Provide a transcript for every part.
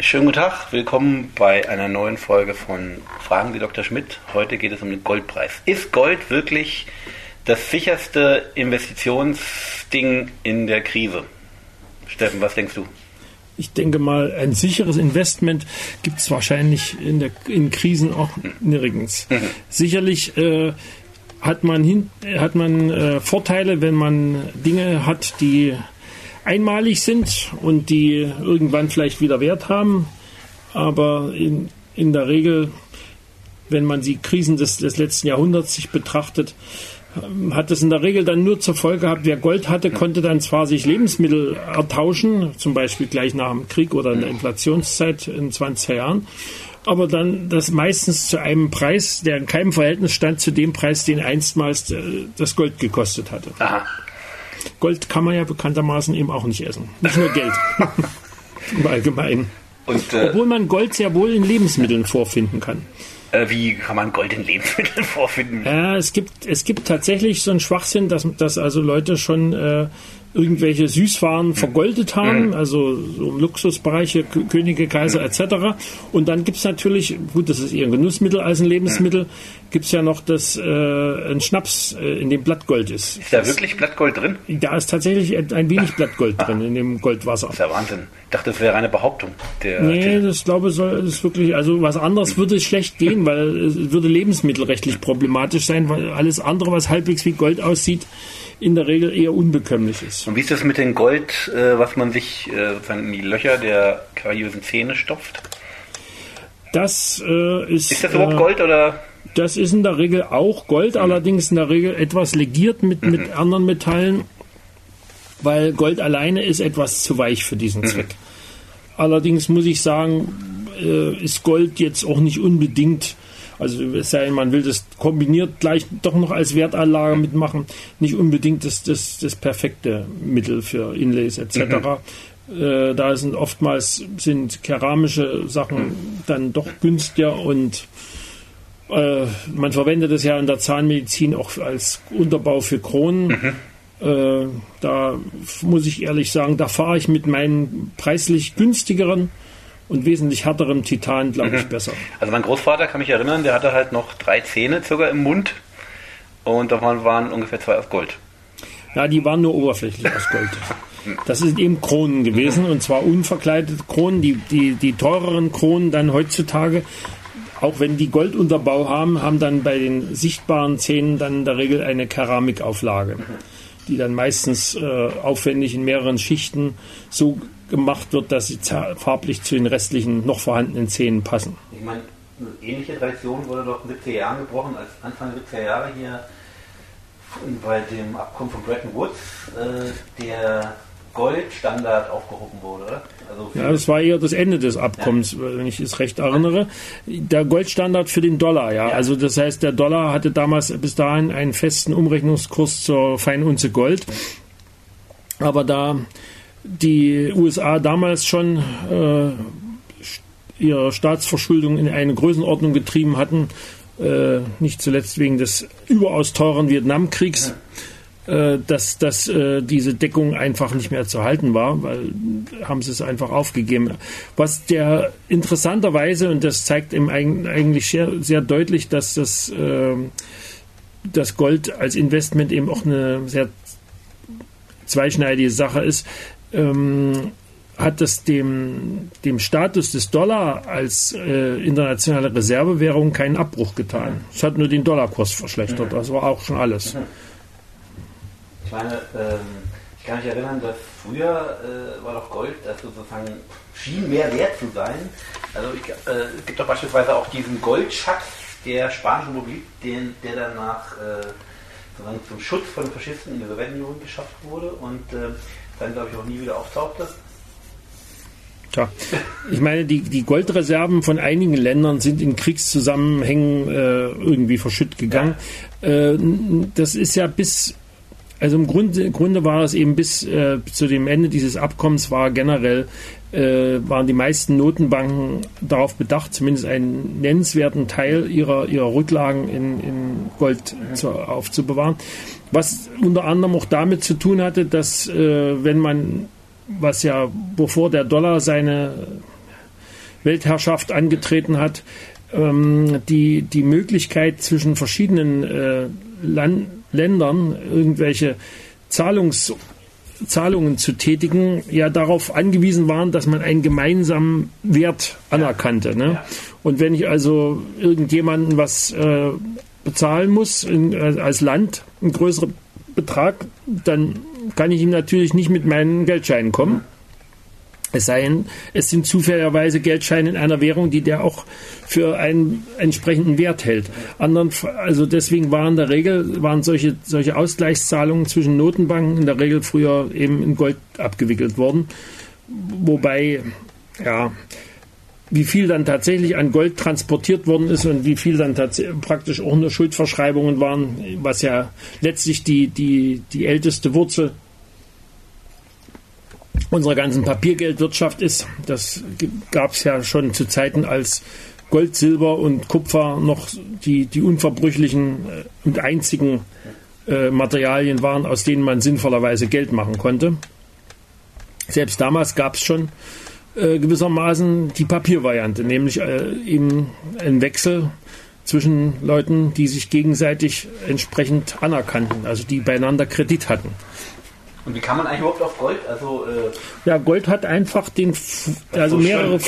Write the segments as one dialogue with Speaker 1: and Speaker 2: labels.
Speaker 1: Schönen guten Tag, willkommen bei einer neuen Folge von Fragen Sie Dr. Schmidt. Heute geht es um den Goldpreis. Ist Gold wirklich das sicherste Investitionsding in der Krise? Steffen, was denkst du?
Speaker 2: Ich denke mal, ein sicheres Investment gibt es wahrscheinlich in, der, in Krisen auch nirgends. Mhm. Sicherlich äh, hat man, hin, hat man äh, Vorteile, wenn man Dinge hat, die einmalig sind und die irgendwann vielleicht wieder Wert haben. Aber in, in der Regel, wenn man die Krisen des, des letzten Jahrhunderts sich betrachtet, ähm, hat es in der Regel dann nur zur Folge gehabt, wer Gold hatte, konnte dann zwar sich Lebensmittel ertauschen, zum Beispiel gleich nach dem Krieg oder in der Inflationszeit in 20er Jahren, aber dann das meistens zu einem Preis, der in keinem Verhältnis stand zu dem Preis, den einstmals äh, das Gold gekostet hatte. Aha. Gold kann man ja bekanntermaßen eben auch nicht essen. Nicht nur Geld. Im Allgemeinen. Und, äh, Obwohl man Gold sehr wohl in Lebensmitteln vorfinden kann.
Speaker 1: Äh, wie kann man Gold in Lebensmitteln vorfinden?
Speaker 2: Ja, es gibt, es gibt tatsächlich so einen Schwachsinn, dass, dass also Leute schon äh, irgendwelche Süßwaren vergoldet haben, mhm. also so Luxusbereiche, Könige, Kaiser mhm. etc. Und dann gibt es natürlich, gut, das ist eher ein Genussmittel als ein Lebensmittel, mhm. gibt es ja noch das, äh, ein Schnaps, äh, in dem Blattgold ist.
Speaker 1: Ist da wirklich Blattgold drin?
Speaker 2: Da ist tatsächlich ein wenig Blattgold drin in dem Goldwasser. Das
Speaker 1: ist ja Wahnsinn. Ich dachte, das wäre eine Behauptung.
Speaker 2: Der, nee, das glaube ich, soll, ist wirklich, also was anderes würde schlecht gehen, weil es würde lebensmittelrechtlich problematisch sein, weil alles andere, was halbwegs wie Gold aussieht, in der Regel eher unbekömmlich ist.
Speaker 1: Und wie ist das mit dem Gold, äh, was man sich äh, in die Löcher der kariösen Zähne stopft?
Speaker 2: Das äh, ist.
Speaker 1: Ist das überhaupt Gold oder?
Speaker 2: Das ist in der Regel auch Gold, mhm. allerdings in der Regel etwas legiert mit, mhm. mit anderen Metallen, weil Gold alleine ist etwas zu weich für diesen mhm. Zweck. Allerdings muss ich sagen, äh, ist Gold jetzt auch nicht unbedingt also es sei denn, man will das kombiniert gleich doch noch als Wertanlage mitmachen, nicht unbedingt das, das, das perfekte Mittel für Inlays etc. Mhm. Äh, da sind oftmals sind keramische Sachen dann doch günstiger und äh, man verwendet es ja in der Zahnmedizin auch als Unterbau für Kronen. Mhm. Äh, da muss ich ehrlich sagen, da fahre ich mit meinen preislich günstigeren und wesentlich härterem Titan, glaube ich, mhm. besser.
Speaker 1: Also mein Großvater kann mich erinnern, der hatte halt noch drei Zähne sogar im Mund und davon waren ungefähr zwei aus Gold.
Speaker 2: Ja, die waren nur oberflächlich aus Gold. Das sind eben Kronen gewesen und zwar unverkleidete Kronen. Die, die, die teureren Kronen dann heutzutage, auch wenn die Goldunterbau haben, haben dann bei den sichtbaren Zähnen dann in der Regel eine Keramikauflage, die dann meistens äh, aufwendig in mehreren Schichten so gemacht wird, dass sie farblich zu den restlichen noch vorhandenen Zähnen passen.
Speaker 1: Ich meine, eine ähnliche Tradition wurde doch in den 70er Jahren gebrochen, als Anfang der 70er Jahre hier bei dem Abkommen von Bretton Woods äh, der Goldstandard aufgehoben wurde, oder?
Speaker 2: Also ja, das war eher das Ende des Abkommens, ja. wenn ich es recht erinnere. Der Goldstandard für den Dollar, ja. ja. Also das heißt, der Dollar hatte damals bis dahin einen festen Umrechnungskurs zur Feinunze Gold. Aber da die USA damals schon äh, ihre Staatsverschuldung in eine Größenordnung getrieben hatten, äh, nicht zuletzt wegen des überaus teuren Vietnamkriegs, äh, dass, dass äh, diese Deckung einfach nicht mehr zu halten war, weil haben sie es einfach aufgegeben. Was der interessanterweise, und das zeigt eben eigentlich sehr, sehr deutlich, dass das, äh, das Gold als Investment eben auch eine sehr zweischneidige Sache ist, ähm, hat das dem, dem Status des Dollar als äh, internationale Reservewährung keinen Abbruch getan. Es hat nur den Dollarkurs verschlechtert. Das war auch schon alles.
Speaker 1: Ich meine, ähm, ich kann mich erinnern, dass früher äh, war doch Gold, das sozusagen schien mehr wert zu sein. Also ich, äh, es gibt doch beispielsweise auch diesen Goldschatz der spanischen Republik, den, der danach äh, sozusagen zum Schutz von Faschisten in der Sowjetunion geschafft wurde und äh, dann, glaube ich, auch nie wieder auftauchte.
Speaker 2: Tja, ich meine, die, die Goldreserven von einigen Ländern sind in Kriegszusammenhängen äh, irgendwie verschütt gegangen. Ja. Äh, das ist ja bis, also im Grunde, im Grunde war es eben bis äh, zu dem Ende dieses Abkommens war generell waren die meisten Notenbanken darauf bedacht, zumindest einen nennenswerten Teil ihrer, ihrer Rücklagen in, in Gold zu, aufzubewahren. Was unter anderem auch damit zu tun hatte, dass äh, wenn man, was ja, bevor der Dollar seine Weltherrschaft angetreten hat, ähm, die, die Möglichkeit zwischen verschiedenen äh, Land, Ländern irgendwelche Zahlungs, Zahlungen zu tätigen, ja darauf angewiesen waren, dass man einen gemeinsamen Wert anerkannte. Ne? Ja. Und wenn ich also irgendjemanden was äh, bezahlen muss in, äh, als Land, einen größeren Betrag, dann kann ich ihm natürlich nicht mit meinen Geldscheinen kommen. Es sei denn, es sind zufälligerweise Geldscheine in einer Währung, die der auch für einen entsprechenden Wert hält. Anderen, also deswegen waren in der Regel waren solche, solche Ausgleichszahlungen zwischen Notenbanken in der Regel früher eben in Gold abgewickelt worden. Wobei, ja, wie viel dann tatsächlich an Gold transportiert worden ist und wie viel dann praktisch auch nur Schuldverschreibungen waren, was ja letztlich die, die, die älteste Wurzel unserer ganzen Papiergeldwirtschaft ist. Das gab es ja schon zu Zeiten, als Gold, Silber und Kupfer noch die, die unverbrüchlichen äh, und einzigen äh, Materialien waren, aus denen man sinnvollerweise Geld machen konnte. Selbst damals gab es schon äh, gewissermaßen die Papiervariante, nämlich eben ein Wechsel zwischen Leuten, die sich gegenseitig entsprechend anerkannten, also die beieinander Kredit hatten.
Speaker 1: Und wie kann man eigentlich überhaupt auf Gold? Also,
Speaker 2: äh ja, Gold hat einfach den, also mehrere,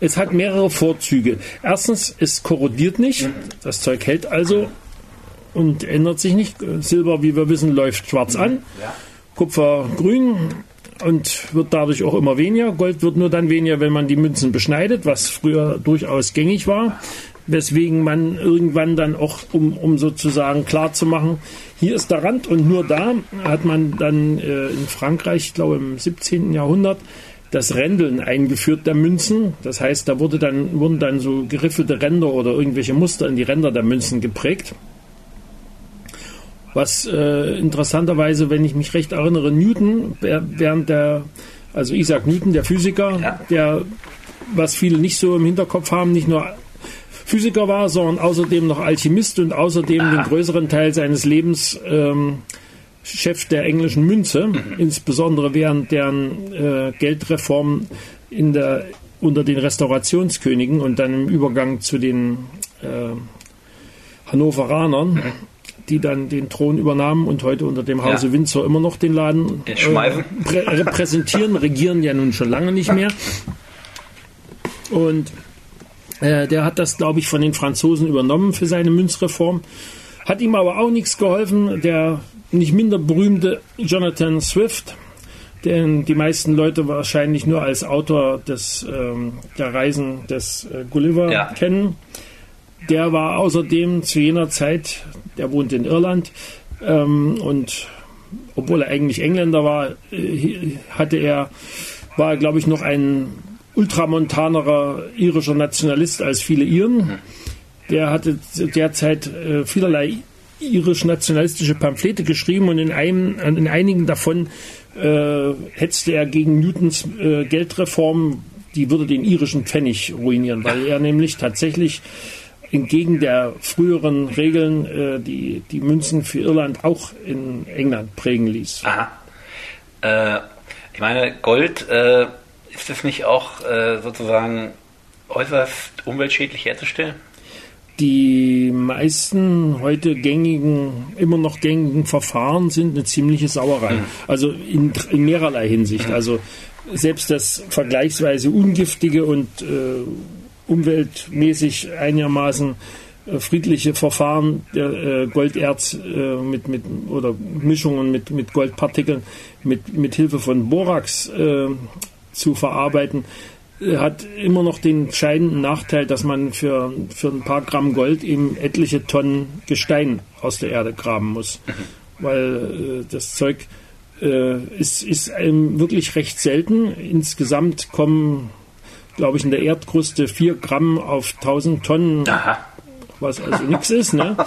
Speaker 2: es hat mehrere Vorzüge. Erstens, es korrodiert nicht, mhm. das Zeug hält also und ändert sich nicht. Silber, wie wir wissen, läuft schwarz mhm. an, ja. Kupfer grün und wird dadurch auch immer weniger. Gold wird nur dann weniger, wenn man die Münzen beschneidet, was früher durchaus gängig war weswegen man irgendwann dann auch, um, um sozusagen klar zu machen, hier ist der Rand und nur da hat man dann äh, in Frankreich, ich glaube im 17. Jahrhundert, das Rändeln eingeführt der Münzen. Das heißt, da wurde dann, wurden dann so geriffelte Ränder oder irgendwelche Muster in die Ränder der Münzen geprägt. Was äh, interessanterweise, wenn ich mich recht erinnere, Newton während der, also Isaac Newton, der Physiker, ja. der, was viele nicht so im Hinterkopf haben, nicht nur Physiker war, sondern außerdem noch Alchemist und außerdem ah. den größeren Teil seines Lebens ähm, Chef der englischen Münze, mhm. insbesondere während deren äh, Geldreform in der, unter den Restaurationskönigen und dann im Übergang zu den äh, Hannoveranern. Mhm die dann den Thron übernahmen und heute unter dem Hause ja. Windsor immer noch den Laden äh, repräsentieren, regieren ja nun schon lange nicht mehr. Und äh, der hat das, glaube ich, von den Franzosen übernommen für seine Münzreform. Hat ihm aber auch nichts geholfen. Der nicht minder berühmte Jonathan Swift, den die meisten Leute wahrscheinlich nur als Autor des, ähm, der Reisen des äh, Gulliver ja. kennen. Der war außerdem zu jener Zeit, der wohnt in Irland ähm, und obwohl er eigentlich Engländer war, äh, hatte er, war glaube ich noch ein ultramontanerer irischer Nationalist als viele Iren. Der hatte derzeit äh, vielerlei irisch-nationalistische Pamphlete geschrieben und in, einem, in einigen davon äh, hetzte er gegen Newtons äh, Geldreform, die würde den irischen Pfennig ruinieren, weil er nämlich tatsächlich entgegen der früheren Regeln äh, die, die Münzen für Irland auch in England prägen ließ.
Speaker 1: Aha. Äh, ich meine, Gold äh, ist das nicht auch äh, sozusagen äußerst umweltschädlich herzustellen?
Speaker 2: Die meisten heute gängigen, immer noch gängigen Verfahren sind eine ziemliche Sauerei. Mhm. Also in, in, mehrerlei Hinsicht. Mhm. Also selbst das vergleichsweise ungiftige und äh, umweltmäßig einigermaßen äh, friedliche Verfahren der äh, Golderz äh, mit, mit oder Mischungen mit, mit Goldpartikeln mit, mit Hilfe von Borax äh, zu verarbeiten, äh, hat immer noch den entscheidenden Nachteil, dass man für, für ein paar Gramm Gold eben etliche Tonnen Gestein aus der Erde graben muss. Weil äh, das Zeug äh, ist, ist wirklich recht selten. Insgesamt kommen, glaube ich, in der Erdkruste vier Gramm auf 1000 Tonnen, Aha. was also nichts ist. Ne?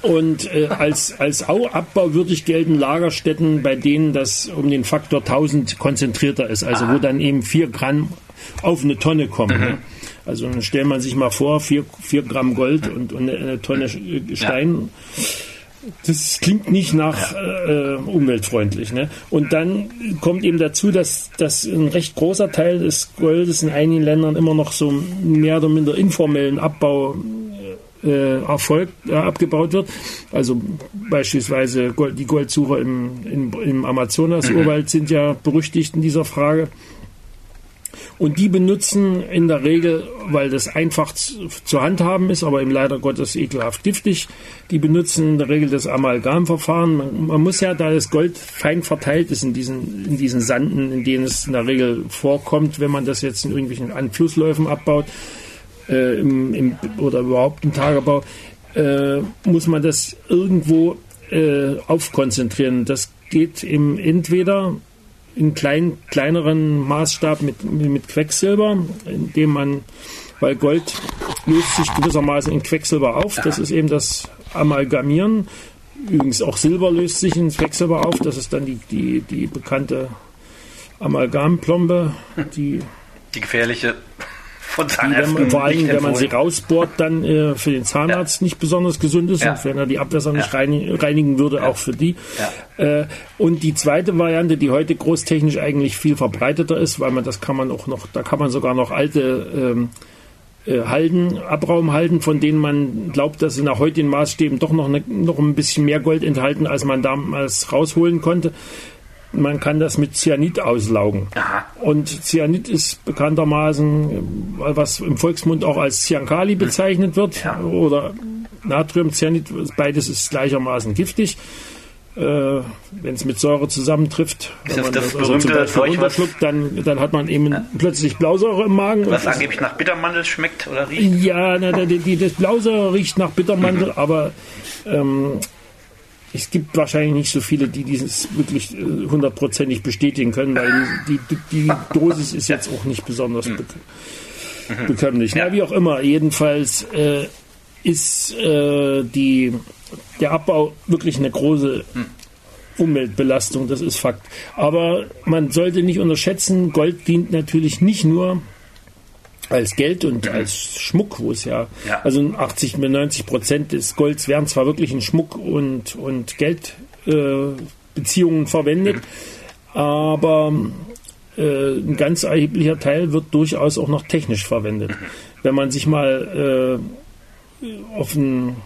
Speaker 2: Und äh, als, als abbauwürdig gelten Lagerstätten, bei denen das um den Faktor 1000 konzentrierter ist, also Aha. wo dann eben 4 Gramm auf eine Tonne kommen. Mhm. Ne? Also dann stellt man sich mal vor, 4, 4 Gramm Gold und, und eine Tonne Stein. das klingt nicht nach äh, umweltfreundlich. Ne? Und dann kommt eben dazu, dass, dass ein recht großer Teil des Goldes in einigen Ländern immer noch so mehr oder minder informellen Abbau äh, erfolgt, äh, abgebaut wird. Also beispielsweise Gold, die Goldsucher im, im, im Amazonas-Urwald mhm. sind ja berüchtigt in dieser Frage. Und die benutzen in der Regel, weil das einfach zu, zu handhaben ist, aber eben leider Gottes ekelhaft giftig, die benutzen in der Regel das Amalgamverfahren. Man, man muss ja, da das Gold fein verteilt ist in diesen, in diesen Sanden, in denen es in der Regel vorkommt, wenn man das jetzt in irgendwelchen an Flussläufen abbaut äh, im, im, oder überhaupt im Tagebau, äh, muss man das irgendwo äh, aufkonzentrieren. Das geht im entweder in klein, kleineren Maßstab mit, mit Quecksilber, indem man, weil Gold löst sich gewissermaßen in Quecksilber auf. Das ist eben das Amalgamieren. Übrigens auch Silber löst sich in Quecksilber auf. Das ist dann die, die, die bekannte Amalgamplombe, die
Speaker 1: die gefährliche
Speaker 2: von Zahnärzten. Die, wenn vor allem, wenn man sie rausbohrt, dann äh, für den Zahnarzt ja. nicht besonders gesund ist ja. und wenn er die Abwässer nicht reinigen würde, auch für die. Äh, und die zweite Variante, die heute großtechnisch eigentlich viel verbreiteter ist, weil man das kann man auch noch, da kann man sogar noch alte ähm, äh, Halden, Abraumhalden, von denen man glaubt, dass sie nach heutigen Maßstäben doch noch, eine, noch ein bisschen mehr Gold enthalten, als man damals rausholen konnte man kann das mit Cyanid auslaugen. Aha. Und Cyanid ist bekanntermaßen, was im Volksmund auch als Cyankali bezeichnet wird, ja. oder Natriumcyanid, beides ist gleichermaßen giftig. Äh, wenn es mit Säure zusammentrifft, wenn man das, das also zum Beispiel runterschluckt, dann, dann hat man eben ja. plötzlich Blausäure im Magen.
Speaker 1: Was angeblich nach Bittermandel schmeckt oder riecht?
Speaker 2: Ja, na, die, die, das Blausäure riecht nach Bittermandel, mhm. aber ähm, es gibt wahrscheinlich nicht so viele, die dieses wirklich äh, hundertprozentig bestätigen können, weil die, die, Dosis ist jetzt auch nicht besonders hm. bek bekömmlich. Ja. Na, wie auch immer, jedenfalls äh, ist äh, die, der Abbau wirklich eine große hm. Umweltbelastung, das ist Fakt. Aber man sollte nicht unterschätzen, Gold dient natürlich nicht nur als Geld und als Schmuck, wo es ja, ja, also 80 bis 90 Prozent des Golds werden zwar wirklich in Schmuck und, und Geldbeziehungen äh, verwendet, mhm. aber äh, ein ganz erheblicher Teil wird durchaus auch noch technisch verwendet. Mhm. Wenn man sich mal äh, auf ein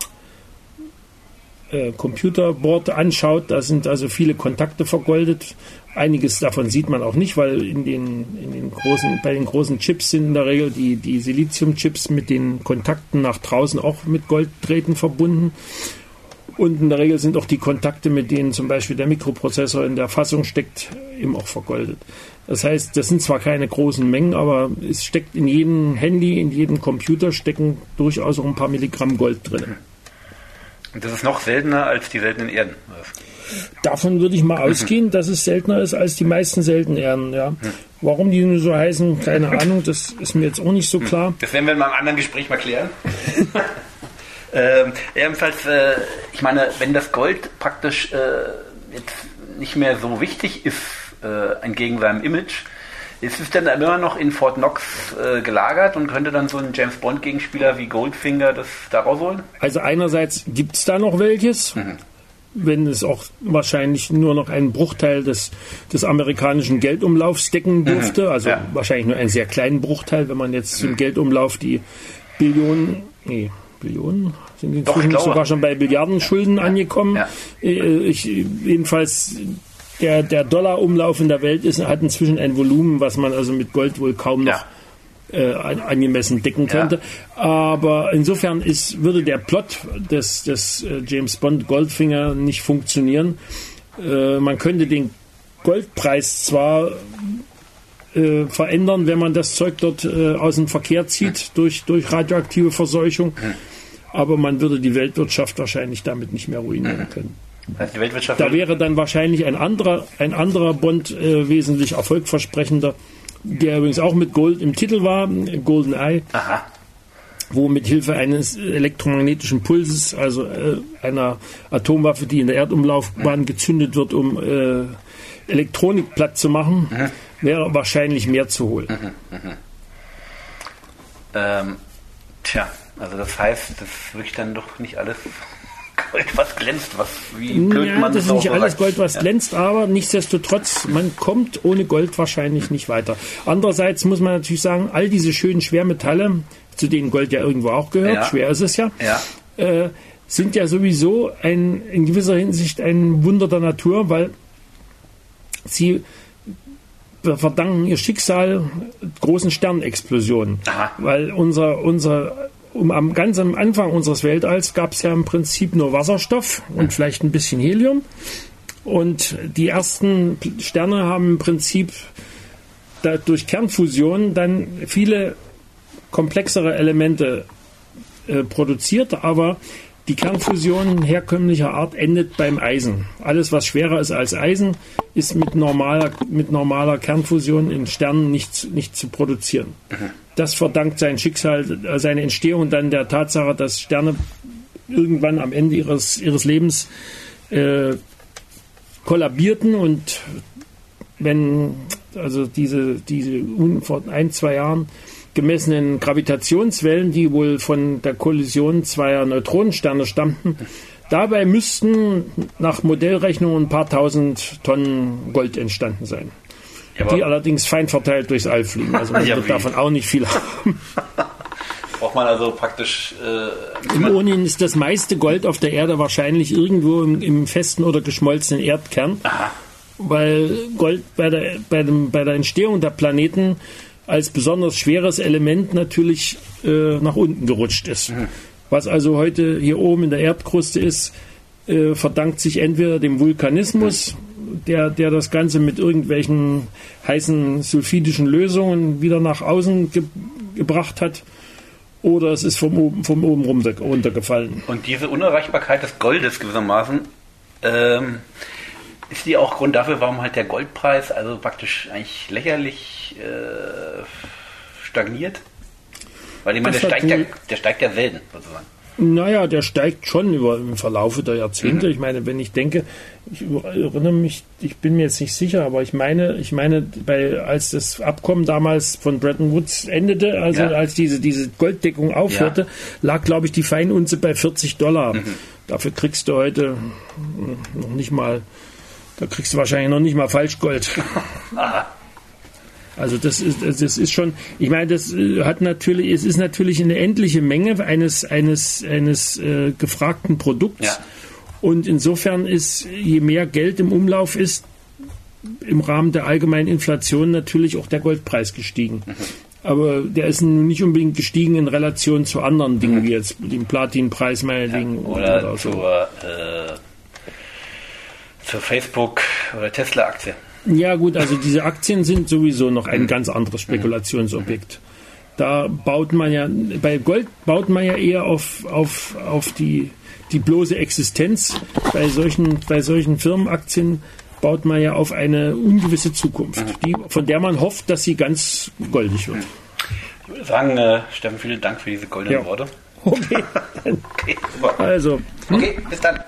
Speaker 2: äh, Computerboard anschaut, da sind also viele Kontakte vergoldet. Einiges davon sieht man auch nicht, weil in den, in den großen, bei den großen Chips sind in der Regel die, die Siliziumchips mit den Kontakten nach draußen auch mit Golddrähten verbunden. Und in der Regel sind auch die Kontakte, mit denen zum Beispiel der Mikroprozessor in der Fassung steckt, eben auch vergoldet. Das heißt, das sind zwar keine großen Mengen, aber es steckt in jedem Handy, in jedem Computer stecken durchaus auch ein paar Milligramm Gold drin.
Speaker 1: Und das ist noch seltener als die seltenen Erden.
Speaker 2: Davon würde ich mal ausgehen, dass es seltener ist als die meisten seltenen Erden. Ja. Mhm. Warum die nur so heißen, keine Ahnung, das ist mir jetzt auch nicht so mhm. klar.
Speaker 1: Das werden wir in einem anderen Gespräch mal klären. ähm, ebenfalls, äh, ich meine, wenn das Gold praktisch äh, jetzt nicht mehr so wichtig ist, äh, entgegen seinem Image, ist es denn immer noch in Fort Knox äh, gelagert und könnte dann so ein James Bond-Gegenspieler wie Goldfinger das da rausholen?
Speaker 2: Also einerseits gibt es da noch welches, mhm. wenn es auch wahrscheinlich nur noch einen Bruchteil des, des amerikanischen Geldumlaufs decken mhm. dürfte. Mhm. Also ja. wahrscheinlich nur einen sehr kleinen Bruchteil, wenn man jetzt mhm. im Geldumlauf die Billionen, nee, Billionen sind inzwischen sogar schon bei Milliardenschulden ja. angekommen. Ja. Äh, ich, jedenfalls der, der Dollarumlauf in der Welt ist, hat inzwischen ein Volumen, was man also mit Gold wohl kaum noch ja. äh, angemessen decken könnte. Ja. Aber insofern ist, würde der Plot des, des äh, James Bond Goldfinger nicht funktionieren. Äh, man könnte den Goldpreis zwar äh, verändern, wenn man das Zeug dort äh, aus dem Verkehr zieht hm. durch, durch radioaktive Verseuchung, hm. aber man würde die Weltwirtschaft wahrscheinlich damit nicht mehr ruinieren hm. können. Also da wäre dann wahrscheinlich ein anderer, ein anderer Bond äh, wesentlich erfolgversprechender, der übrigens auch mit Gold im Titel war, Golden Eye. Aha. Wo mit Hilfe eines elektromagnetischen Pulses, also äh, einer Atomwaffe, die in der Erdumlaufbahn mhm. gezündet wird, um äh, Elektronik platt zu machen, mhm. wäre wahrscheinlich mehr zu holen. Mhm. mhm.
Speaker 1: Ähm, tja, also das heißt, das ist wirklich dann doch nicht alles Gold, was glänzt, was wie blöd
Speaker 2: ja,
Speaker 1: man
Speaker 2: das ist nicht
Speaker 1: so
Speaker 2: alles. Gold, was
Speaker 1: Ja.
Speaker 2: glänzt, aber nichtsdestotrotz, man kommt ohne Gold wahrscheinlich nicht weiter. Andererseits muss man natürlich sagen, all diese schönen Schwermetalle, zu denen Gold ja irgendwo auch gehört,
Speaker 1: Ja.
Speaker 2: schwer ist es ja,
Speaker 1: Ja.
Speaker 2: äh, sind ja sowieso ein, in gewisser Hinsicht ein Wunder der Natur, weil sie verdanken ihr Schicksal großen Sternexplosionen.
Speaker 1: Aha.
Speaker 2: Weil unser, unser um, am ganz am Anfang unseres Weltalls gab es ja im Prinzip nur Wasserstoff und vielleicht ein bisschen Helium. Und die ersten Sterne haben im Prinzip durch Kernfusion dann viele komplexere Elemente äh, produziert, aber die Kernfusion herkömmlicher Art endet beim Eisen. Alles, was schwerer ist als Eisen, ist mit normaler, mit normaler Kernfusion in Sternen nicht, zu- nicht zu produzieren. Das verdankt sein Schicksal, äh, seine Entstehung dann der Tatsache, dass Sterne irgendwann am Ende ihres, ihres Lebens äh, kollabierten und wenn also diese, diese un- vor ein, zwei Jahren gemessenen Gravitationswellen, die wohl von der Kollision zweier Neutronensterne stammten, dabei müssten nach Modellrechnung ein paar tausend Tonnen Gold entstanden sein.
Speaker 1: Ja,
Speaker 2: Die allerdings fein verteilt durchs All fliegen. Also man
Speaker 1: Ja,
Speaker 2: wird
Speaker 1: wie?
Speaker 2: davon auch nicht viel haben.
Speaker 1: braucht man also praktisch äh,
Speaker 2: Im Ohnehin ist das meiste Gold auf der Erde wahrscheinlich irgendwo im, im festen oder geschmolzenen Erdkern, weil Gold bei der, bei, dem, bei der Entstehung der Planeten als besonders schweres Element natürlich äh, nach unten gerutscht ist. Was also heute hier oben in der Erdkruste ist, äh, verdankt sich entweder dem Vulkanismus, der, der das Ganze mit irgendwelchen heißen sulfidischen Lösungen wieder nach außen ge gebracht hat, oder es ist vom oben, vom oben runter, runtergefallen.
Speaker 1: Und diese Unerreichbarkeit des Goldes gewissermaßen, ähm, ist die auch Grund dafür, warum halt der Goldpreis also praktisch eigentlich lächerlich äh, stagniert? Weil ich meine, der steigt, ja, der steigt ja selten sozusagen.
Speaker 2: Naja, der steigt schon über im Verlaufe der Jahrzehnte.
Speaker 1: Mhm.
Speaker 2: Ich meine, wenn ich denke, ich erinnere mich, ich bin mir jetzt nicht sicher, aber ich meine, ich meine, bei, als das Abkommen damals von Bretton Woods endete, also
Speaker 1: Ja.
Speaker 2: als diese, diese Golddeckung aufhörte, lag, glaube ich, die Feinunze bei 40 Dollar.
Speaker 1: Mhm.
Speaker 2: Dafür kriegst du heute noch nicht mal, da kriegst du wahrscheinlich noch nicht mal Falschgold. Also das ist, das ist schon, ich meine, das äh, hat natürlich, es ist natürlich eine endliche Menge eines, eines, eines äh, gefragten Produkts.
Speaker 1: Ja.
Speaker 2: Und insofern ist, je mehr Geld im Umlauf ist, im Rahmen der allgemeinen Inflation natürlich auch der Goldpreis gestiegen. Aber der ist nicht unbedingt gestiegen in Relation zu anderen Dingen, wie jetzt dem Platinpreis meinetwegen
Speaker 1: Oder
Speaker 2: so.
Speaker 1: zur, äh, zur Facebook- oder Tesla-Aktie.
Speaker 2: Ja gut, also diese Aktien sind sowieso noch ein ganz anderes Spekulationsobjekt. Da baut man ja, bei Gold baut man ja eher auf, auf, auf die, die bloße Existenz. Bei solchen, bei solchen Firmenaktien baut man ja auf eine ungewisse Zukunft, die, von der man hofft, dass sie ganz goldig wird.
Speaker 1: Ich würde sagen, äh, Steffen, vielen Dank für diese goldenen
Speaker 2: Ja.
Speaker 1: Worte.
Speaker 2: Okay,
Speaker 1: Okay,
Speaker 2: also
Speaker 1: Okay, bis dann.